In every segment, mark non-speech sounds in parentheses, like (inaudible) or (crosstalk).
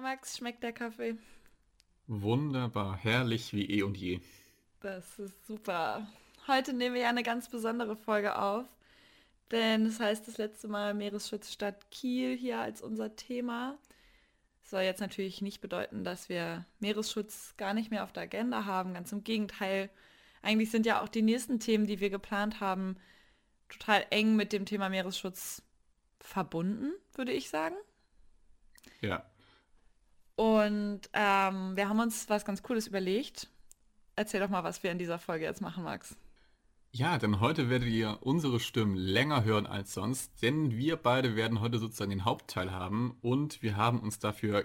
Na Max, schmeckt der Kaffee? Wunderbar, herrlich wie eh und je. Das ist super. Heute nehmen wir ja eine ganz besondere Folge auf, denn es das heißt das letzte Mal Meeresschutzstadt Kiel hier als unser Thema. Das soll jetzt natürlich nicht bedeuten, dass wir Meeresschutz gar nicht mehr auf der Agenda haben. Ganz im Gegenteil. Eigentlich sind ja auch die nächsten Themen, die wir geplant haben, total eng mit dem Thema Meeresschutz verbunden, würde ich sagen. Ja. Und ähm, wir haben uns was ganz Cooles überlegt. Erzähl doch mal, was wir in dieser Folge jetzt machen, Max. Ja, denn heute werdet ihr unsere Stimmen länger hören als sonst, denn wir beide werden heute sozusagen den Hauptteil haben und wir haben uns dafür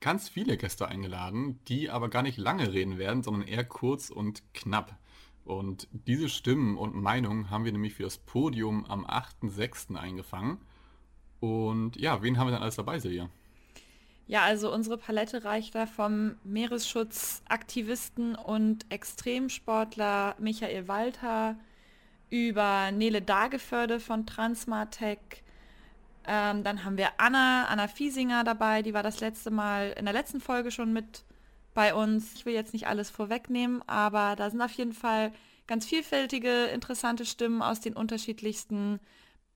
ganz viele Gäste eingeladen, die aber gar nicht lange reden werden, sondern eher kurz und knapp. Und diese Stimmen und Meinungen haben wir nämlich für das Podium am 8.6. eingefangen. Und ja, wen haben wir dann alles dabei, Silja? Ja, also unsere Palette reicht da vom Meeresschutzaktivisten und Extremsportler Michael Walter über Nele Dageförde von Transmatec. Ähm, dann haben wir Anna, Anna Fiesinger dabei, die war das letzte Mal in der letzten Folge schon mit bei uns. Ich will jetzt nicht alles vorwegnehmen, aber da sind auf jeden Fall ganz vielfältige, interessante Stimmen aus den unterschiedlichsten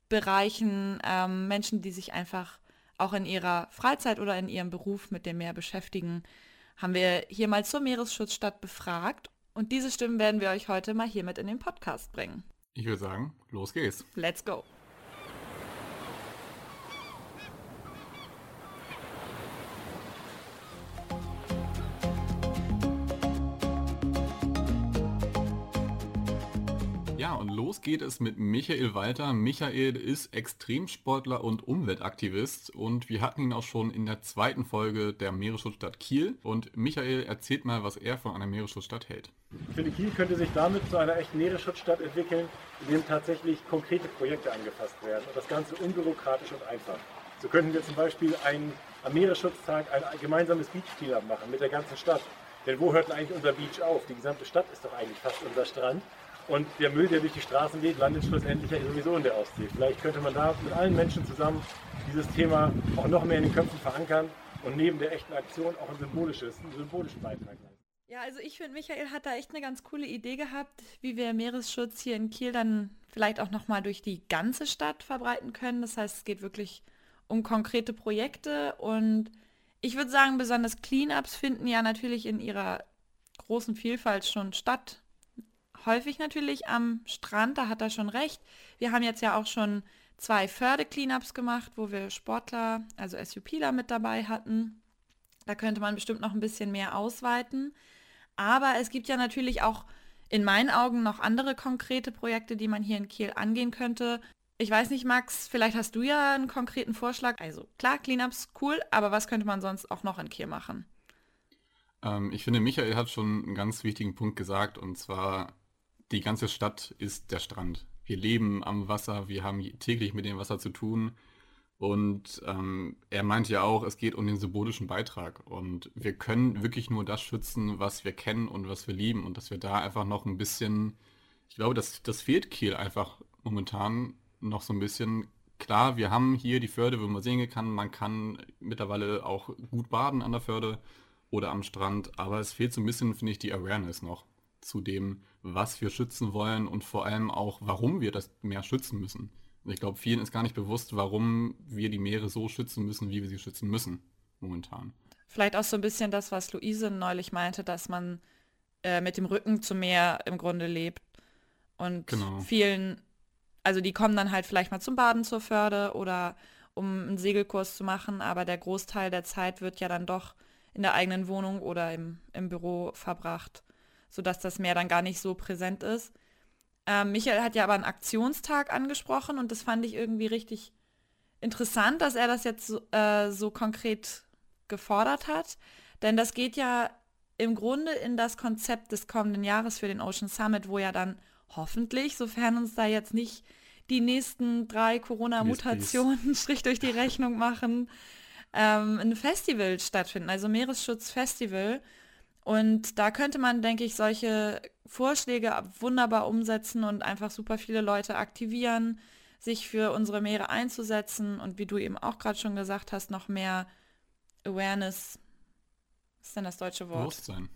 Bereichen, ähm, Menschen, die sich einfach auch in ihrer Freizeit oder in ihrem Beruf mit dem Meer beschäftigen, haben wir hier mal zur Meeresschutzstadt befragt. Und diese Stimmen werden wir euch heute mal hier mit in den Podcast bringen. Ich würde sagen, los geht's. Let's go. Los geht es mit Michael Walter. Michael ist Extremsportler und Umweltaktivist und wir hatten ihn auch schon in der zweiten Folge der Meeresschutzstadt Kiel. Und Michael erzählt mal, was er von einer Meeresschutzstadt hält. Ich finde, Kiel könnte sich damit zu einer echten Meeresschutzstadt entwickeln, in dem tatsächlich konkrete Projekte angefasst werden und das Ganze unbürokratisch und einfach. So könnten wir zum Beispiel ein, am Meeresschutztag ein gemeinsames Beach-Cleanup machen mit der ganzen Stadt. Denn wo hört denn eigentlich unser Beach auf? Die gesamte Stadt ist doch eigentlich fast unser Strand. Und der Müll, der durch die Straßen geht, landet schlussendlich ja sowieso in der Ostsee. Vielleicht könnte man da mit allen Menschen zusammen dieses Thema auch noch mehr in den Köpfen verankern und neben der echten Aktion auch ein symbolisches, einen symbolischen Beitrag leisten. Ja, also ich finde, Michael hat da echt eine ganz coole Idee gehabt, wie wir Meeresschutz hier in Kiel dann vielleicht auch nochmal durch die ganze Stadt verbreiten können. Das heißt, es geht wirklich um konkrete Projekte und ich würde sagen, besonders Cleanups finden ja natürlich in ihrer großen Vielfalt schon statt häufig natürlich am Strand, da hat er schon recht. Wir haben jetzt ja auch schon zwei Förde-Cleanups gemacht, wo wir Sportler, also SUPler mit dabei hatten. Da könnte man bestimmt noch ein bisschen mehr ausweiten. Aber es gibt ja natürlich auch in meinen Augen noch andere konkrete Projekte, die man hier in Kiel angehen könnte. Ich weiß nicht, Max, vielleicht hast du ja einen konkreten Vorschlag. Also klar, Cleanups cool, aber was könnte man sonst auch noch in Kiel machen? Ähm, ich finde, Michael hat schon einen ganz wichtigen Punkt gesagt, und zwar die ganze Stadt ist der Strand. Wir leben am Wasser, wir haben täglich mit dem Wasser zu tun. Und ähm, er meinte ja auch, es geht um den symbolischen Beitrag. Und wir können wirklich nur das schützen, was wir kennen und was wir lieben. Und dass wir da einfach noch ein bisschen, ich glaube, das, das fehlt Kiel einfach momentan noch so ein bisschen. Klar, wir haben hier die Förde, wo man sehen kann, man kann mittlerweile auch gut baden an der Förde oder am Strand. Aber es fehlt so ein bisschen, finde ich, die Awareness noch zu dem, was wir schützen wollen und vor allem auch, warum wir das Meer schützen müssen. Und ich glaube, vielen ist gar nicht bewusst, warum wir die Meere so schützen müssen, wie wir sie schützen müssen momentan. Vielleicht auch so ein bisschen das, was Luise neulich meinte, dass man äh, mit dem Rücken zum Meer im Grunde lebt. Und genau. vielen, also die kommen dann halt vielleicht mal zum Baden zur Förde oder um einen Segelkurs zu machen, aber der Großteil der Zeit wird ja dann doch in der eigenen Wohnung oder im, im Büro verbracht sodass das Meer dann gar nicht so präsent ist. Ähm, Michael hat ja aber einen Aktionstag angesprochen und das fand ich irgendwie richtig interessant, dass er das jetzt so, äh, so konkret gefordert hat. Denn das geht ja im Grunde in das Konzept des kommenden Jahres für den Ocean Summit, wo ja dann hoffentlich, sofern uns da jetzt nicht die nächsten drei Corona-Mutationen (laughs) Strich durch die Rechnung machen, ähm, ein Festival stattfinden, also Meeresschutzfestival. Und da könnte man, denke ich, solche Vorschläge wunderbar umsetzen und einfach super viele Leute aktivieren, sich für unsere Meere einzusetzen und wie du eben auch gerade schon gesagt hast, noch mehr Awareness, was ist denn das deutsche Wort? Bewusstsein.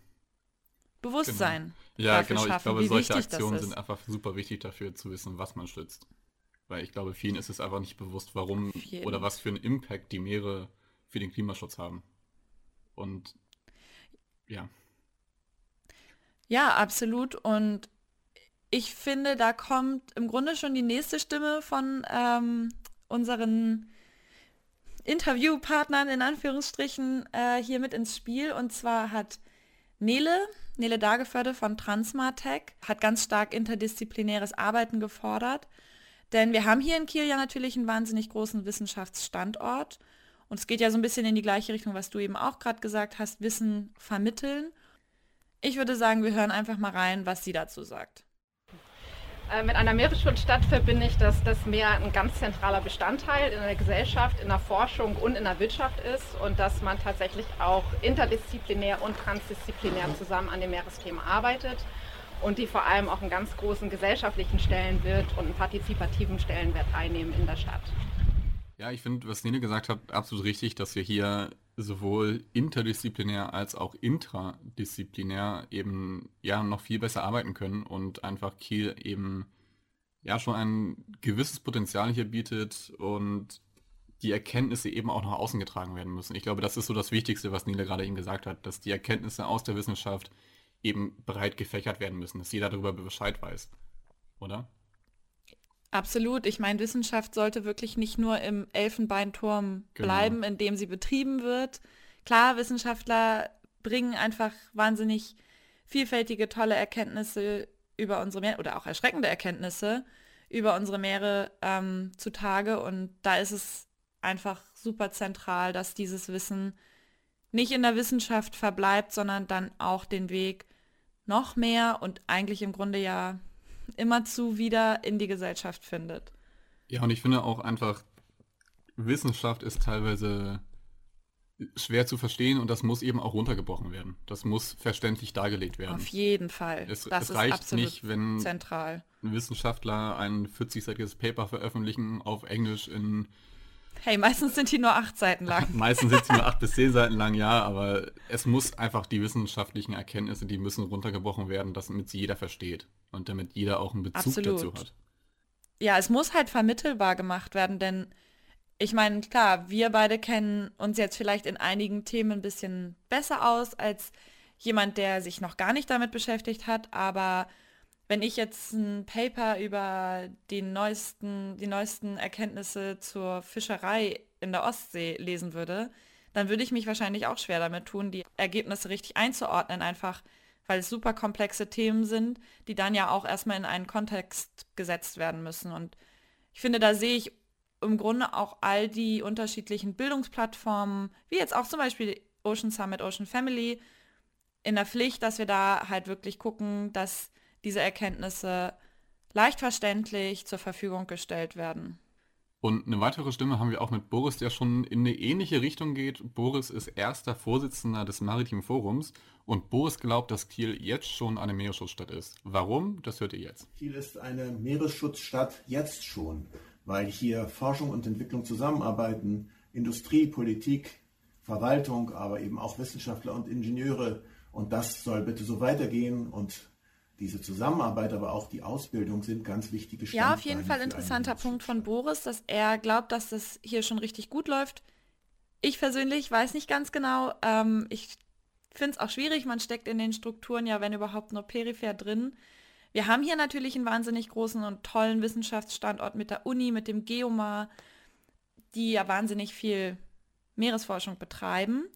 Bewusstsein. Genau. Ja, genau. Ich glaube, solche Aktionen sind einfach super wichtig dafür zu wissen, was man schützt. Weil ich glaube, vielen ist es einfach nicht bewusst, warum oder was für einen Impact die Meere für den Klimaschutz haben. Und ja. Ja, absolut. Und ich finde, da kommt im Grunde schon die nächste Stimme von ähm, unseren Interviewpartnern in Anführungsstrichen äh, hier mit ins Spiel. Und zwar hat Nele, Nele Dageförde von Transmartech, hat ganz stark interdisziplinäres Arbeiten gefordert. Denn wir haben hier in Kiel ja natürlich einen wahnsinnig großen Wissenschaftsstandort. Und es geht ja so ein bisschen in die gleiche Richtung, was du eben auch gerade gesagt hast, Wissen vermitteln. Ich würde sagen, wir hören einfach mal rein, was sie dazu sagt. Äh, mit einer Meeresschutzstadt verbinde ich, dass das Meer ein ganz zentraler Bestandteil in der Gesellschaft, in der Forschung und in der Wirtschaft ist und dass man tatsächlich auch interdisziplinär und transdisziplinär zusammen an dem Meeresthema arbeitet und die vor allem auch einen ganz großen gesellschaftlichen Stellenwert und einen partizipativen Stellenwert einnehmen in der Stadt. Ja, ich finde, was Nene gesagt hat, absolut richtig, dass wir hier sowohl interdisziplinär als auch intradisziplinär eben ja noch viel besser arbeiten können und einfach Kiel eben ja schon ein gewisses Potenzial hier bietet und die Erkenntnisse eben auch nach außen getragen werden müssen. Ich glaube, das ist so das Wichtigste, was Nele gerade eben gesagt hat, dass die Erkenntnisse aus der Wissenschaft eben breit gefächert werden müssen, dass jeder darüber Bescheid weiß. Oder? Absolut. Ich meine, Wissenschaft sollte wirklich nicht nur im Elfenbeinturm genau. bleiben, in dem sie betrieben wird. Klar, Wissenschaftler bringen einfach wahnsinnig vielfältige, tolle Erkenntnisse über unsere Meere oder auch erschreckende Erkenntnisse über unsere Meere ähm, zutage. Und da ist es einfach super zentral, dass dieses Wissen nicht in der Wissenschaft verbleibt, sondern dann auch den Weg noch mehr und eigentlich im Grunde ja immerzu wieder in die Gesellschaft findet. Ja, und ich finde auch einfach, Wissenschaft ist teilweise schwer zu verstehen und das muss eben auch runtergebrochen werden. Das muss verständlich dargelegt werden. Auf jeden Fall. Es, das es reicht nicht, wenn zentral. Wissenschaftler ein 40-seitiges Paper veröffentlichen auf Englisch in Hey, meistens sind die nur acht Seiten lang. (laughs) meistens sind sie nur acht bis zehn Seiten lang, ja, aber es muss einfach die wissenschaftlichen Erkenntnisse, die müssen runtergebrochen werden, damit sie jeder versteht und damit jeder auch einen Bezug Absolut. dazu hat. Ja, es muss halt vermittelbar gemacht werden, denn ich meine, klar, wir beide kennen uns jetzt vielleicht in einigen Themen ein bisschen besser aus als jemand, der sich noch gar nicht damit beschäftigt hat, aber wenn ich jetzt ein Paper über die neuesten, die neuesten Erkenntnisse zur Fischerei in der Ostsee lesen würde, dann würde ich mich wahrscheinlich auch schwer damit tun, die Ergebnisse richtig einzuordnen, einfach weil es super komplexe Themen sind, die dann ja auch erstmal in einen Kontext gesetzt werden müssen. Und ich finde, da sehe ich im Grunde auch all die unterschiedlichen Bildungsplattformen, wie jetzt auch zum Beispiel Ocean Summit, Ocean Family, in der Pflicht, dass wir da halt wirklich gucken, dass diese Erkenntnisse leicht verständlich zur Verfügung gestellt werden. Und eine weitere Stimme haben wir auch mit Boris, der schon in eine ähnliche Richtung geht. Boris ist erster Vorsitzender des Maritimen Forums und Boris glaubt, dass Kiel jetzt schon eine Meeresschutzstadt ist. Warum? Das hört ihr jetzt. Kiel ist eine Meeresschutzstadt jetzt schon, weil hier Forschung und Entwicklung zusammenarbeiten, Industrie, Politik, Verwaltung, aber eben auch Wissenschaftler und Ingenieure. Und das soll bitte so weitergehen und diese Zusammenarbeit, aber auch die Ausbildung sind ganz wichtige Standbeine. Ja, auf jeden Fall interessanter Punkt von Boris, dass er glaubt, dass das hier schon richtig gut läuft. Ich persönlich weiß nicht ganz genau. Ähm, ich finde es auch schwierig. Man steckt in den Strukturen ja, wenn überhaupt, nur peripher drin. Wir haben hier natürlich einen wahnsinnig großen und tollen Wissenschaftsstandort mit der Uni, mit dem Geomar, die ja wahnsinnig viel Meeresforschung betreiben.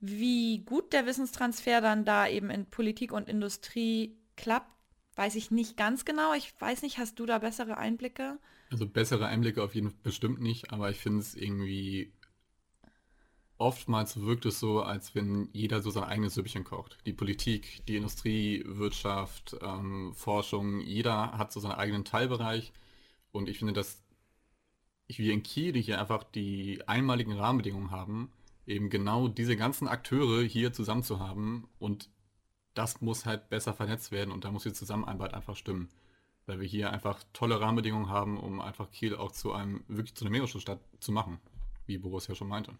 Wie gut der Wissenstransfer dann da eben in Politik und Industrie klappt, weiß ich nicht ganz genau. Ich weiß nicht, hast du da bessere Einblicke? Also bessere Einblicke auf jeden Fall bestimmt nicht, aber ich finde es irgendwie oftmals wirkt es so, als wenn jeder so sein eigenes Süppchen kocht. Die Politik, die Industrie, Wirtschaft, ähm, Forschung, jeder hat so seinen eigenen Teilbereich. Und ich finde, dass wir in Kiel hier einfach die einmaligen Rahmenbedingungen haben, eben genau diese ganzen Akteure hier zusammen zu haben und das muss halt besser vernetzt werden und da muss die Zusammenarbeit einfach stimmen. Weil wir hier einfach tolle Rahmenbedingungen haben, um einfach Kiel auch zu einem, wirklich zu einer Meeresschutzstadt zu machen, wie Boris ja schon meinte.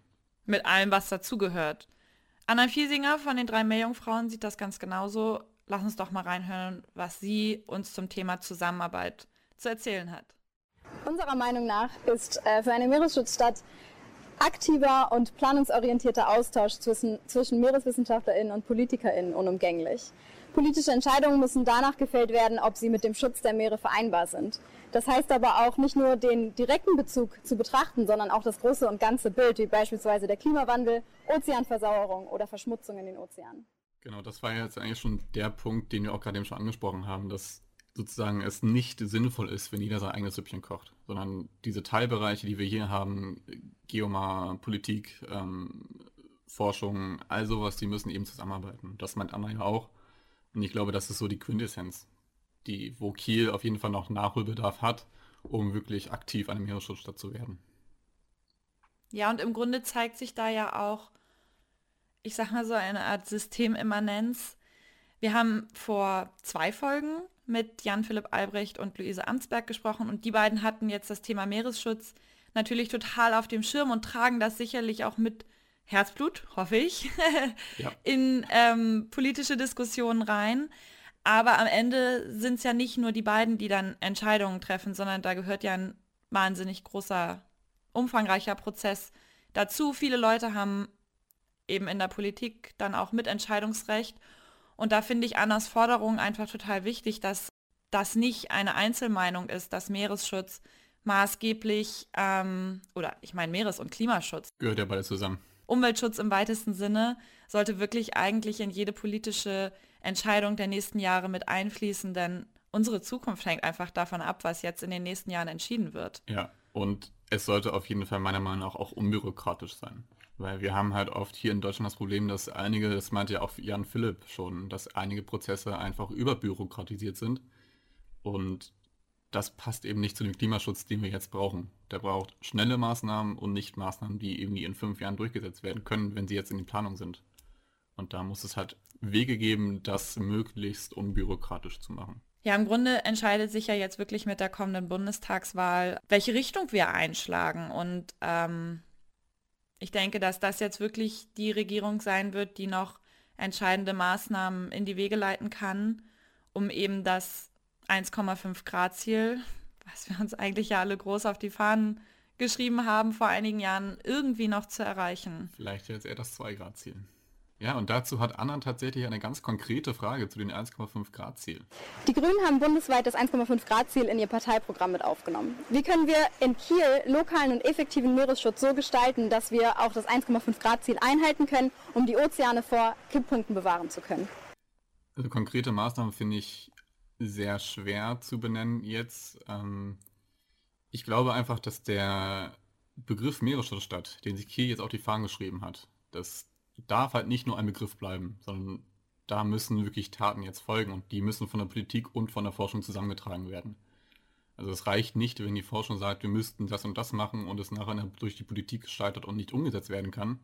mit allem, was dazugehört. Anna Fiesinger von den drei Meerjungfrauen sieht das ganz genauso. Lass uns doch mal reinhören, was sie uns zum Thema Zusammenarbeit zu erzählen hat. Unserer Meinung nach ist äh, für eine Meeresschutzstadt aktiver und planungsorientierter Austausch zwischen, zwischen Meereswissenschaftlerinnen und Politikerinnen unumgänglich. Politische Entscheidungen müssen danach gefällt werden, ob sie mit dem Schutz der Meere vereinbar sind. Das heißt aber auch nicht nur den direkten Bezug zu betrachten, sondern auch das große und ganze Bild, wie beispielsweise der Klimawandel, Ozeanversauerung oder Verschmutzung in den Ozeanen. Genau, das war jetzt eigentlich schon der Punkt, den wir auch gerade eben schon angesprochen haben, dass sozusagen es nicht sinnvoll ist, wenn jeder sein eigenes Süppchen kocht, sondern diese Teilbereiche, die wir hier haben, Geomar, Politik, ähm, Forschung, all sowas, die müssen eben zusammenarbeiten. Das meint Anna ja auch. Und ich glaube, das ist so die Quintessenz, die, wo Kiel auf jeden Fall noch Nachholbedarf hat, um wirklich aktiv eine Meeresschutzstadt zu werden. Ja, und im Grunde zeigt sich da ja auch, ich sag mal so, eine Art Systemimmanenz. Wir haben vor zwei Folgen mit Jan-Philipp Albrecht und Luise Amtsberg gesprochen und die beiden hatten jetzt das Thema Meeresschutz natürlich total auf dem Schirm und tragen das sicherlich auch mit Herzblut, hoffe ich, ja. (laughs) in ähm, politische Diskussionen rein. Aber am Ende sind es ja nicht nur die beiden, die dann Entscheidungen treffen, sondern da gehört ja ein wahnsinnig großer, umfangreicher Prozess dazu. Viele Leute haben eben in der Politik dann auch Mitentscheidungsrecht. Und da finde ich Annas Forderung einfach total wichtig, dass das nicht eine Einzelmeinung ist, dass Meeresschutz maßgeblich, ähm, oder ich meine Meeres- und Klimaschutz. Gehört ja beide zusammen. Umweltschutz im weitesten Sinne sollte wirklich eigentlich in jede politische Entscheidung der nächsten Jahre mit einfließen, denn unsere Zukunft hängt einfach davon ab, was jetzt in den nächsten Jahren entschieden wird. Ja, und es sollte auf jeden Fall meiner Meinung nach auch unbürokratisch sein. Weil wir haben halt oft hier in Deutschland das Problem, dass einige, das meinte ja auch Jan Philipp schon, dass einige Prozesse einfach überbürokratisiert sind. Und das passt eben nicht zu dem Klimaschutz, den wir jetzt brauchen. Der braucht schnelle Maßnahmen und nicht Maßnahmen, die irgendwie in fünf Jahren durchgesetzt werden können, wenn sie jetzt in die Planung sind. Und da muss es halt Wege geben, das möglichst unbürokratisch zu machen. Ja, im Grunde entscheidet sich ja jetzt wirklich mit der kommenden Bundestagswahl, welche Richtung wir einschlagen. Und ähm, ich denke, dass das jetzt wirklich die Regierung sein wird, die noch entscheidende Maßnahmen in die Wege leiten kann, um eben das 1,5 Grad Ziel, (laughs) was wir uns eigentlich ja alle groß auf die Fahnen geschrieben haben vor einigen Jahren, irgendwie noch zu erreichen. Vielleicht jetzt eher das 2 Grad Ziel. Ja, und dazu hat Anna tatsächlich eine ganz konkrete Frage zu den 1,5 Grad Ziel. Die Grünen haben bundesweit das 1,5 Grad Ziel in ihr Parteiprogramm mit aufgenommen. Wie können wir in Kiel lokalen und effektiven Meeresschutz so gestalten, dass wir auch das 1,5 Grad Ziel einhalten können, um die Ozeane vor Kipppunkten bewahren zu können? Also konkrete Maßnahmen finde ich sehr schwer zu benennen jetzt. Ähm, ich glaube einfach, dass der Begriff Meeresschutzstadt, den sich Kiel jetzt auf die Fahnen geschrieben hat, das darf halt nicht nur ein Begriff bleiben, sondern da müssen wirklich Taten jetzt folgen und die müssen von der Politik und von der Forschung zusammengetragen werden. Also es reicht nicht, wenn die Forschung sagt, wir müssten das und das machen und es nachher durch die Politik gescheitert und nicht umgesetzt werden kann,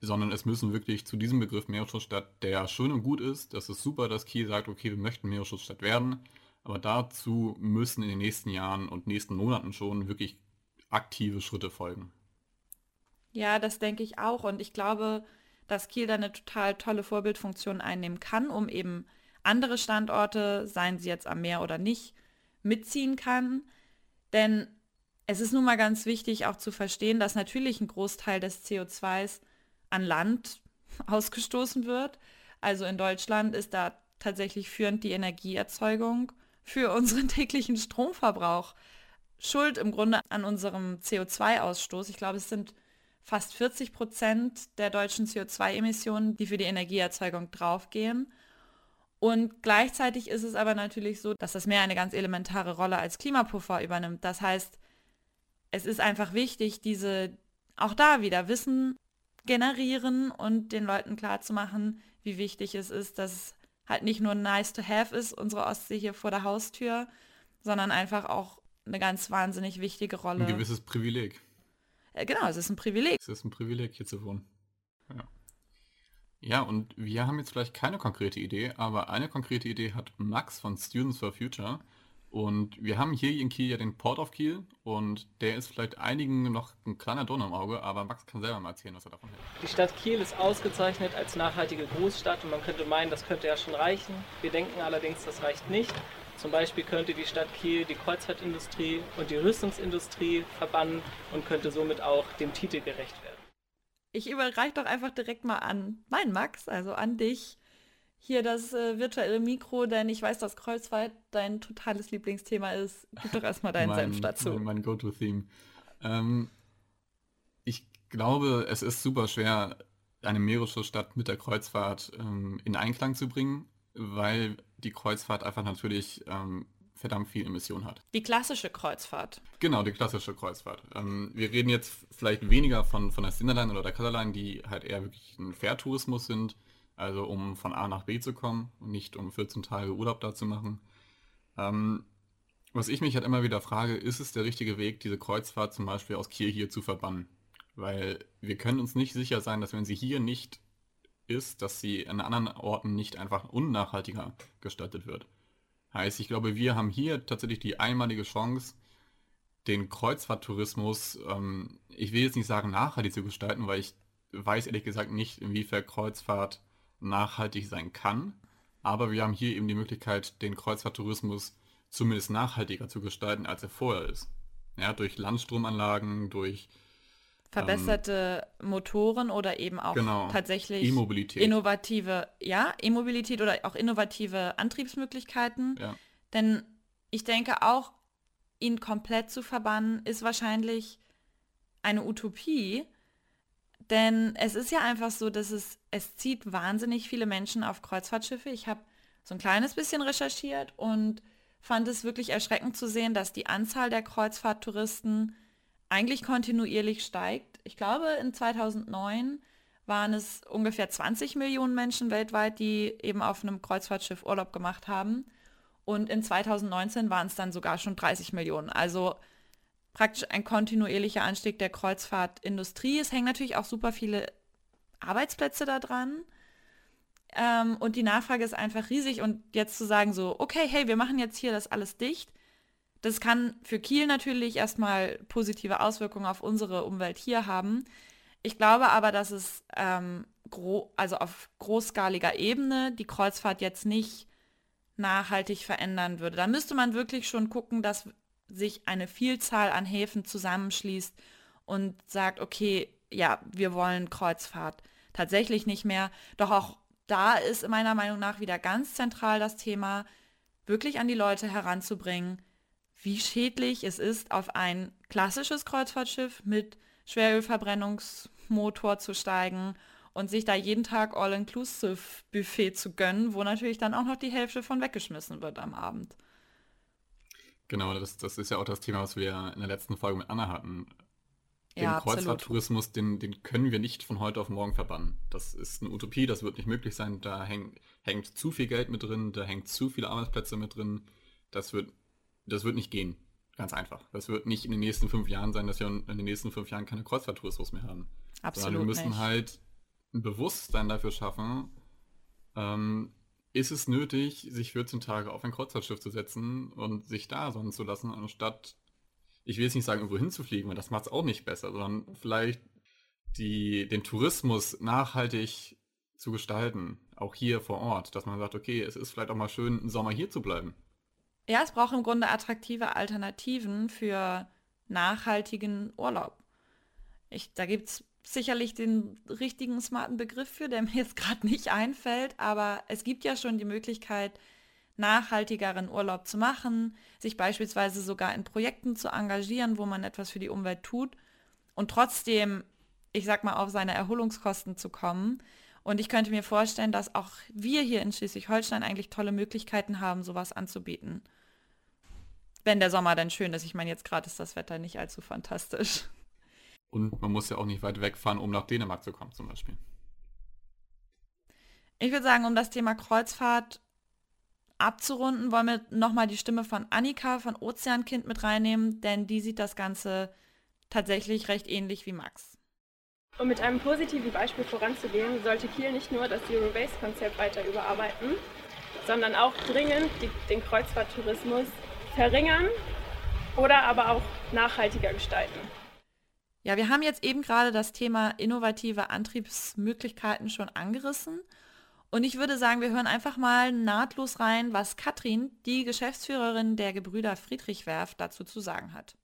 sondern es müssen wirklich zu diesem Begriff Meeresschutzstadt, der schön und gut ist, das ist super, dass Kiel sagt, okay, wir möchten Meeresschutzstadt werden, aber dazu müssen in den nächsten Jahren und nächsten Monaten schon wirklich aktive Schritte folgen. Ja, das denke ich auch und ich glaube, dass Kiel da eine total tolle Vorbildfunktion einnehmen kann, um eben andere Standorte, seien sie jetzt am Meer oder nicht, mitziehen kann. Denn es ist nun mal ganz wichtig auch zu verstehen, dass natürlich ein Großteil des CO2s an Land (laughs) ausgestoßen wird. Also in Deutschland ist da tatsächlich führend die Energieerzeugung für unseren (laughs) täglichen Stromverbrauch. Schuld im Grunde an unserem CO2-Ausstoß. Ich glaube, es sind fast 40 Prozent der deutschen CO2-Emissionen, die für die Energieerzeugung draufgehen. Und gleichzeitig ist es aber natürlich so, dass das Meer eine ganz elementare Rolle als Klimapuffer übernimmt. Das heißt, es ist einfach wichtig, diese auch da wieder Wissen generieren und den Leuten klarzumachen, wie wichtig es ist, dass es halt nicht nur nice to have ist, unsere Ostsee hier vor der Haustür, sondern einfach auch eine ganz wahnsinnig wichtige Rolle. Ein gewisses Privileg. Äh, genau, es ist ein Privileg. Es ist ein Privileg, hier zu wohnen. Ja. Ja, und wir haben jetzt vielleicht keine konkrete Idee, aber eine konkrete Idee hat Max von Students for Future. Und wir haben hier in Kiel ja den Port of Kiel und der ist vielleicht einigen noch ein kleiner Donner im Auge, aber Max kann selber mal erzählen, was er davon hält. Die Stadt Kiel ist ausgezeichnet als nachhaltige Großstadt und man könnte meinen, das könnte ja schon reichen. Wir denken allerdings, das reicht nicht. Zum Beispiel könnte die Stadt Kiel die Kreuzfahrtindustrie und die Rüstungsindustrie verbannen und könnte somit auch dem Titel gerecht werden. Ich überreiche doch einfach direkt mal an mein Max, also an dich hier das äh, virtuelle Mikro, denn ich weiß, dass Kreuzfahrt dein totales Lieblingsthema ist. Gib doch erstmal deinen mein, Senf dazu. Mein, mein Go-To-Theme. Ähm, ich glaube, es ist super schwer, eine Meeresschutzstadt mit der Kreuzfahrt ähm, in Einklang zu bringen, weil die Kreuzfahrt einfach natürlich ähm, verdammt viel Emission hat. Die klassische Kreuzfahrt. Genau, die klassische Kreuzfahrt. Ähm, wir reden jetzt vielleicht weniger von, von der Sinderline oder der Colorline, die halt eher wirklich ein Fährtourismus sind, also um von A nach B zu kommen und nicht um 14 Tage Urlaub da zu machen. Ähm, was ich mich halt immer wieder frage, ist es der richtige Weg, diese Kreuzfahrt zum Beispiel aus Kiel hier zu verbannen? Weil wir können uns nicht sicher sein, dass wenn sie hier nicht ist, dass sie an anderen Orten nicht einfach unnachhaltiger gestaltet wird. Heißt, ich glaube, wir haben hier tatsächlich die einmalige Chance, den Kreuzfahrttourismus, ähm, ich will jetzt nicht sagen nachhaltig zu gestalten, weil ich weiß ehrlich gesagt nicht, inwiefern Kreuzfahrt nachhaltig sein kann. Aber wir haben hier eben die Möglichkeit, den Kreuzfahrttourismus zumindest nachhaltiger zu gestalten, als er vorher ist. Ja, durch Landstromanlagen, durch verbesserte ähm, Motoren oder eben auch genau, tatsächlich E-Mobilität. innovative, ja, E-Mobilität oder auch innovative Antriebsmöglichkeiten. Ja. Denn ich denke auch, ihn komplett zu verbannen, ist wahrscheinlich eine Utopie, denn es ist ja einfach so, dass es, es zieht wahnsinnig viele Menschen auf Kreuzfahrtschiffe. Ich habe so ein kleines bisschen recherchiert und fand es wirklich erschreckend zu sehen, dass die Anzahl der Kreuzfahrttouristen eigentlich kontinuierlich steigt. Ich glaube, in 2009 waren es ungefähr 20 Millionen Menschen weltweit, die eben auf einem Kreuzfahrtschiff Urlaub gemacht haben. Und in 2019 waren es dann sogar schon 30 Millionen. Also praktisch ein kontinuierlicher Anstieg der Kreuzfahrtindustrie. Es hängen natürlich auch super viele Arbeitsplätze da dran. Ähm, und die Nachfrage ist einfach riesig. Und jetzt zu sagen so, okay, hey, wir machen jetzt hier das alles dicht, das kann für Kiel natürlich erstmal positive Auswirkungen auf unsere Umwelt hier haben. Ich glaube aber, dass es ähm, also auf großskaliger Ebene die Kreuzfahrt jetzt nicht nachhaltig verändern würde. Da müsste man wirklich schon gucken, dass sich eine Vielzahl an Häfen zusammenschließt und sagt, okay, ja, wir wollen Kreuzfahrt tatsächlich nicht mehr. Doch auch da ist meiner Meinung nach wieder ganz zentral das Thema, wirklich an die Leute heranzubringen, wie schädlich es ist, auf ein klassisches Kreuzfahrtschiff mit Schwerölverbrennungsmotor zu steigen und sich da jeden Tag All-Inclusive-Buffet zu gönnen, wo natürlich dann auch noch die Hälfte von weggeschmissen wird am Abend. Genau, das, das ist ja auch das Thema, was wir in der letzten Folge mit Anna hatten. Den ja, Kreuzfahrttourismus, den, den können wir nicht von heute auf morgen verbannen. Das ist eine Utopie, das wird nicht möglich sein. Da häng, hängt zu viel Geld mit drin, da hängt zu viele Arbeitsplätze mit drin. Das wird, das wird nicht gehen. Ganz einfach. Das wird nicht in den nächsten fünf Jahren sein, dass wir in den nächsten fünf Jahren keine Kreuzfahrttourismus mehr haben. Absolut. Sondern wir müssen nicht. halt ein Bewusstsein dafür schaffen, ähm, ist es nötig, sich 14 Tage auf ein Kreuzfahrtschiff zu setzen und sich da sonnen zu lassen, anstatt, ich will jetzt nicht sagen, irgendwo hinzufliegen, weil das macht es auch nicht besser, sondern vielleicht die, den Tourismus nachhaltig zu gestalten, auch hier vor Ort, dass man sagt, okay, es ist vielleicht auch mal schön, einen Sommer hier zu bleiben. Ja, es braucht im Grunde attraktive Alternativen für nachhaltigen Urlaub. Ich, da gibt es sicherlich den richtigen smarten Begriff für, der (laughs) mir jetzt gerade nicht einfällt, aber es gibt ja schon die Möglichkeit, nachhaltigeren Urlaub zu machen, sich beispielsweise sogar in Projekten zu engagieren, wo man etwas für die Umwelt tut und trotzdem, ich sag mal, auf seine Erholungskosten zu kommen. Und ich könnte mir vorstellen, dass auch wir hier in Schleswig-Holstein eigentlich tolle Möglichkeiten haben, sowas anzubieten. Wenn der Sommer dann schön ist. Ich meine, jetzt gerade ist das Wetter nicht allzu fantastisch. Und man muss ja auch nicht weit wegfahren, um nach Dänemark zu kommen zum Beispiel. Ich würde sagen, um das Thema Kreuzfahrt abzurunden, wollen wir nochmal die Stimme von Annika von Ozeankind mit reinnehmen, denn die sieht das Ganze tatsächlich recht ähnlich wie Max. Um mit einem positiven Beispiel voranzugehen, sollte Kiel nicht nur das Zero-Base-Konzept weiter überarbeiten, sondern auch dringend die, den Kreuzfahrttourismus verringern oder aber auch nachhaltiger gestalten. Ja, wir haben jetzt eben gerade das Thema innovative Antriebsmöglichkeiten schon angerissen. Und ich würde sagen, wir hören einfach mal nahtlos rein, was Katrin, die Geschäftsführerin der Gebrüder Friedrich Werft, dazu zu sagen hat.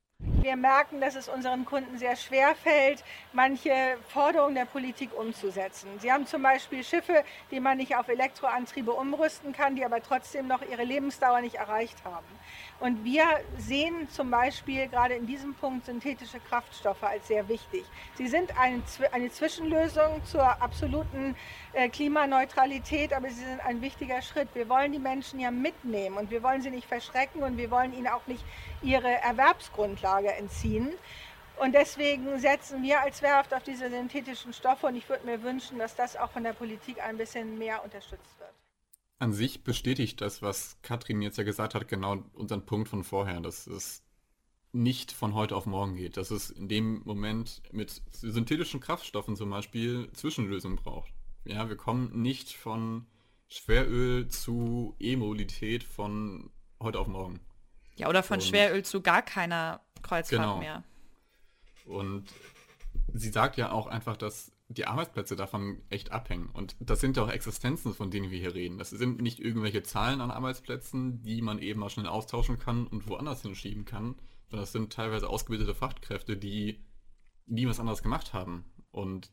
Wir merken, dass es unseren Kunden sehr schwer fällt, manche Forderungen der Politik umzusetzen. Sie haben zum Beispiel Schiffe, die man nicht auf Elektroantriebe umrüsten kann, die aber trotzdem noch ihre Lebensdauer nicht erreicht haben. Und wir sehen zum Beispiel gerade in diesem Punkt synthetische Kraftstoffe als sehr wichtig. Sie sind eine, eine Zwischenlösung zur absoluten äh, Klimaneutralität, aber sie sind ein wichtiger Schritt. Wir wollen die Menschen ja mitnehmen und wir wollen sie nicht verschrecken und wir wollen ihnen auch nicht ihre Erwerbsgrundlage entziehen. Und deswegen setzen wir als Werft auf diese synthetischen Stoffe und ich würde mir wünschen, dass das auch von der Politik ein bisschen mehr unterstützt wird. An sich bestätigt das, was Katrin jetzt ja gesagt hat, genau unseren Punkt von vorher, dass es nicht von heute auf morgen geht, dass es in dem Moment mit synthetischen Kraftstoffen zum Beispiel Zwischenlösungen braucht. Ja, wir kommen nicht von Schweröl zu E-Mobilität von heute auf morgen. Ja, oder von Und, Schweröl zu gar keiner Kreuzfahrt genau. mehr. Und sie sagt ja auch einfach, dass die Arbeitsplätze davon echt abhängen. Und das sind ja auch Existenzen, von denen wir hier reden. Das sind nicht irgendwelche Zahlen an Arbeitsplätzen, die man eben mal schnell austauschen kann und woanders hinschieben kann, sondern das sind teilweise ausgebildete Fachkräfte, die nie was anderes gemacht haben. Und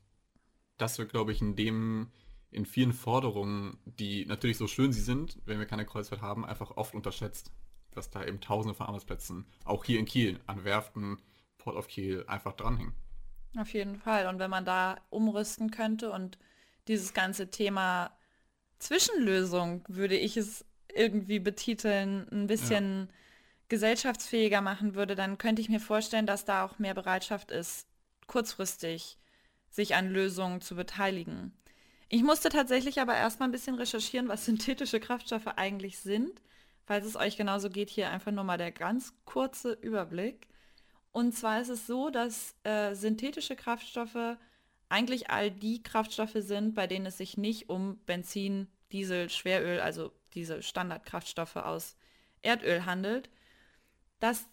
das wird, glaube ich, in dem, in vielen Forderungen, die natürlich so schön sie sind, wenn wir keine Kreuzfahrt haben, einfach oft unterschätzt. Dass da eben tausende von Arbeitsplätzen, auch hier in Kiel, an Werften, Port of Kiel, einfach dranhängen. Auf jeden Fall. Und wenn man da umrüsten könnte und dieses ganze Thema Zwischenlösung, würde ich es irgendwie betiteln, ein bisschen ja. gesellschaftsfähiger machen würde, dann könnte ich mir vorstellen, dass da auch mehr Bereitschaft ist, kurzfristig sich an Lösungen zu beteiligen. Ich musste tatsächlich aber erstmal ein bisschen recherchieren, was synthetische Kraftstoffe eigentlich sind. Falls es euch genauso geht, hier einfach nur mal der ganz kurze Überblick. Und zwar ist es so, dass äh, synthetische Kraftstoffe eigentlich all die Kraftstoffe sind, bei denen es sich nicht um Benzin, Diesel, Schweröl, also diese Standardkraftstoffe aus Erdöl handelt. Das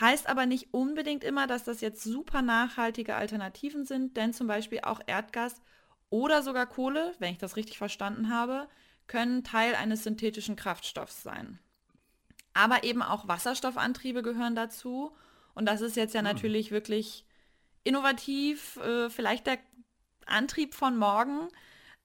heißt aber nicht unbedingt immer, dass das jetzt super nachhaltige Alternativen sind, denn zum Beispiel auch Erdgas oder sogar Kohle, wenn ich das richtig verstanden habe, können Teil eines synthetischen Kraftstoffs sein. Aber eben auch Wasserstoffantriebe gehören dazu und das ist jetzt ja mhm. natürlich wirklich innovativ, äh, vielleicht der Antrieb von morgen.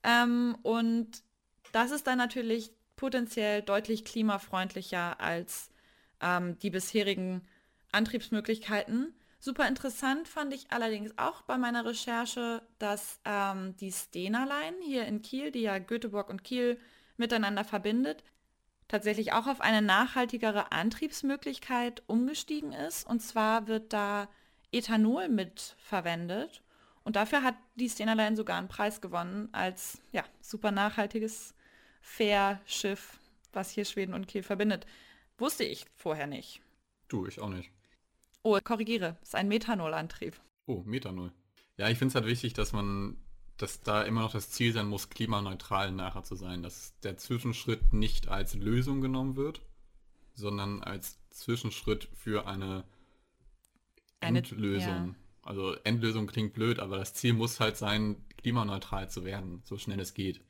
Ähm, und das ist dann natürlich potenziell deutlich klimafreundlicher als ähm, die bisherigen Antriebsmöglichkeiten. Super interessant fand ich allerdings auch bei meiner Recherche, dass ähm, die Stena Line hier in Kiel, die ja Göteborg und Kiel miteinander verbindet, tatsächlich auch auf eine nachhaltigere Antriebsmöglichkeit umgestiegen ist. Und zwar wird da Ethanol mit verwendet. Und dafür hat die Stena Line sogar einen Preis gewonnen als ja, super nachhaltiges Fährschiff, was hier Schweden und Kiel verbindet. Wusste ich vorher nicht. Du, ich auch nicht. Oh, korrigiere, ist ein Methanolantrieb. Oh, Methanol. Ja, ich finde es halt wichtig, dass man dass da immer noch das Ziel sein muss, klimaneutral nachher zu sein, dass der Zwischenschritt nicht als Lösung genommen wird, sondern als Zwischenschritt für eine, eine Endlösung. Ja. Also Endlösung klingt blöd, aber das Ziel muss halt sein, klimaneutral zu werden, so schnell es geht.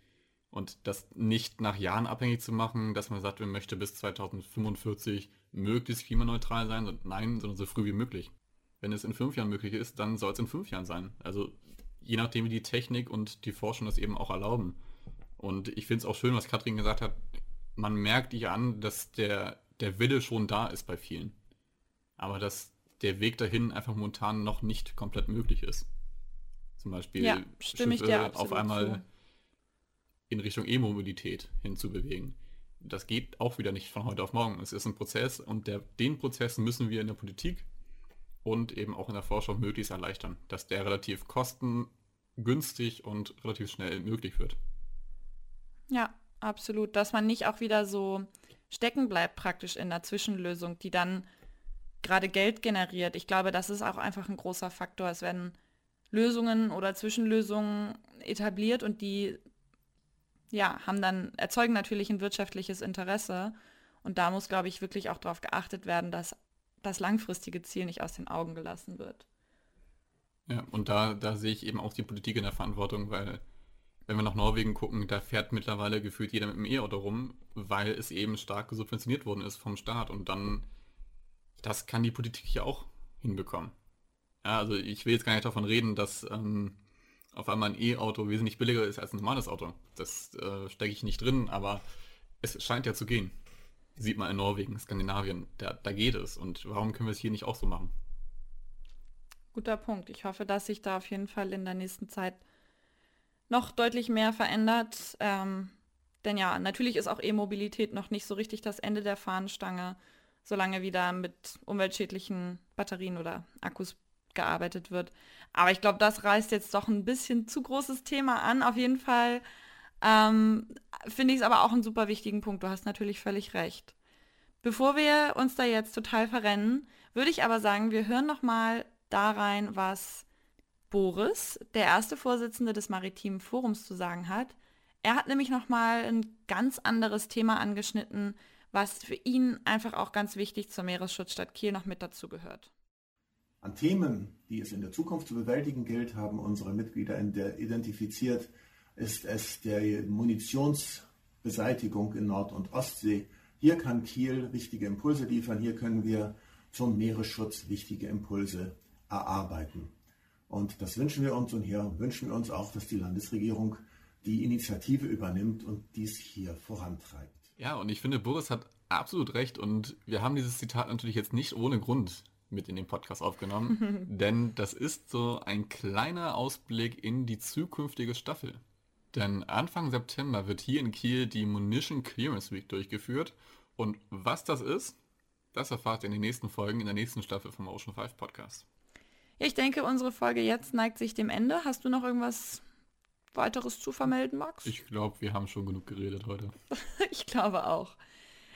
Und das nicht nach Jahren abhängig zu machen, dass man sagt, man möchte bis 2045 möglichst klimaneutral sein. Nein, sondern so früh wie möglich. Wenn es in fünf Jahren möglich ist, dann soll es in fünf Jahren sein. Also je nachdem, wie die Technik und die Forschung das eben auch erlauben. Und ich finde es auch schön, was Katrin gesagt hat, man merkt ihr an, dass der, der Wille schon da ist bei vielen. Aber dass der Weg dahin einfach momentan noch nicht komplett möglich ist. Zum Beispiel ja, Schiffe auf einmal zu. in Richtung E-Mobilität hinzubewegen. Das geht auch wieder nicht von heute auf morgen. Es ist ein Prozess und der, den Prozess müssen wir in der Politik und eben auch in der Forschung möglichst erleichtern, dass der relativ kostengünstig und relativ schnell möglich wird. Ja, absolut. Dass man nicht auch wieder so stecken bleibt praktisch in der Zwischenlösung, die dann gerade Geld generiert. Ich glaube, das ist auch einfach ein großer Faktor. Es werden Lösungen oder Zwischenlösungen etabliert und die ja, haben dann, erzeugen natürlich ein wirtschaftliches Interesse. Und da muss, glaube ich, wirklich auch darauf geachtet werden, dass das langfristige Ziel nicht aus den Augen gelassen wird. Ja, und da, da sehe ich eben auch die Politik in der Verantwortung, weil wenn wir nach Norwegen gucken, da fährt mittlerweile gefühlt jeder mit dem E-Auto rum, weil es eben stark subventioniert worden ist vom Staat. Und dann, das kann die Politik hier auch hinbekommen. Ja, also ich will jetzt gar nicht davon reden, dass ähm, auf einmal ein E-Auto wesentlich billiger ist als ein normales Auto. Das äh, stecke ich nicht drin, aber es scheint ja zu gehen. Sieht man in Norwegen, Skandinavien, da, da geht es. Und warum können wir es hier nicht auch so machen? Guter Punkt. Ich hoffe, dass sich da auf jeden Fall in der nächsten Zeit noch deutlich mehr verändert. Ähm, denn ja, natürlich ist auch E-Mobilität noch nicht so richtig das Ende der Fahnenstange, solange wieder mit umweltschädlichen Batterien oder Akkus gearbeitet wird. Aber ich glaube, das reißt jetzt doch ein bisschen zu großes Thema an. Auf jeden Fall ähm, finde ich es aber auch einen super wichtigen Punkt. Du hast natürlich völlig recht. Bevor wir uns da jetzt total verrennen, würde ich aber sagen, wir hören noch mal da rein, was Boris, der erste Vorsitzende des Maritimen Forums, zu sagen hat. Er hat nämlich nochmal ein ganz anderes Thema angeschnitten, was für ihn einfach auch ganz wichtig zur Meeresschutzstadt Kiel noch mit dazu gehört. An Themen, die es in der Zukunft zu bewältigen gilt, haben unsere Mitglieder identifiziert, ist es der Munitionsbeseitigung in Nord- und Ostsee. Hier kann Kiel wichtige Impulse liefern, hier können wir zum Meeresschutz wichtige Impulse erarbeiten. Und das wünschen wir uns und hier wünschen wir uns auch, dass die Landesregierung die Initiative übernimmt und dies hier vorantreibt. Ja, und ich finde, Boris hat absolut recht und wir haben dieses Zitat natürlich jetzt nicht ohne Grund mit in den Podcast aufgenommen, (laughs) denn das ist so ein kleiner Ausblick in die zukünftige Staffel. Denn Anfang September wird hier in Kiel die Munition Clearance Week durchgeführt und was das ist, das erfahrt ihr in den nächsten Folgen in der nächsten Staffel vom Ocean 5 Podcast. Ich denke, unsere Folge jetzt neigt sich dem Ende. Hast du noch irgendwas weiteres zu vermelden, Max? Ich glaube, wir haben schon genug geredet heute. (laughs) ich glaube auch.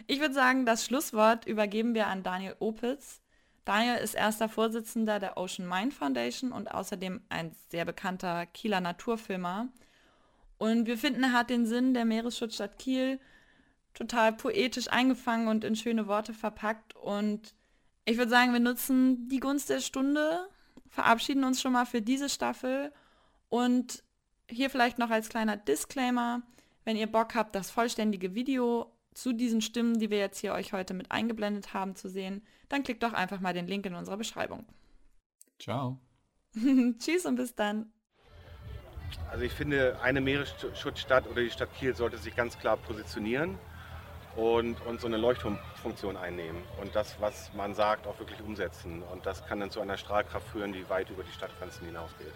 Ich würde sagen, das Schlusswort übergeben wir an Daniel Opitz. Daniel ist erster Vorsitzender der Ocean Mind Foundation und außerdem ein sehr bekannter Kieler Naturfilmer. Und wir finden, er hat den Sinn der Meeresschutzstadt Kiel total poetisch eingefangen und in schöne Worte verpackt. Und ich würde sagen, wir nutzen die Gunst der Stunde, verabschieden uns schon mal für diese Staffel und hier vielleicht noch als kleiner Disclaimer, wenn ihr Bock habt, das vollständige Video zu diesen Stimmen, die wir jetzt hier euch heute mit eingeblendet haben, zu sehen, dann klickt doch einfach mal den Link in unserer Beschreibung. Ciao. (laughs) Tschüss und bis dann. Also ich finde, eine Meeresschutzstadt oder die Stadt Kiel sollte sich ganz klar positionieren und, und so eine Leuchtturmfunktion einnehmen und das, was man sagt, auch wirklich umsetzen. Und das kann dann zu einer Strahlkraft führen, die weit über die Stadtgrenzen hinausgeht.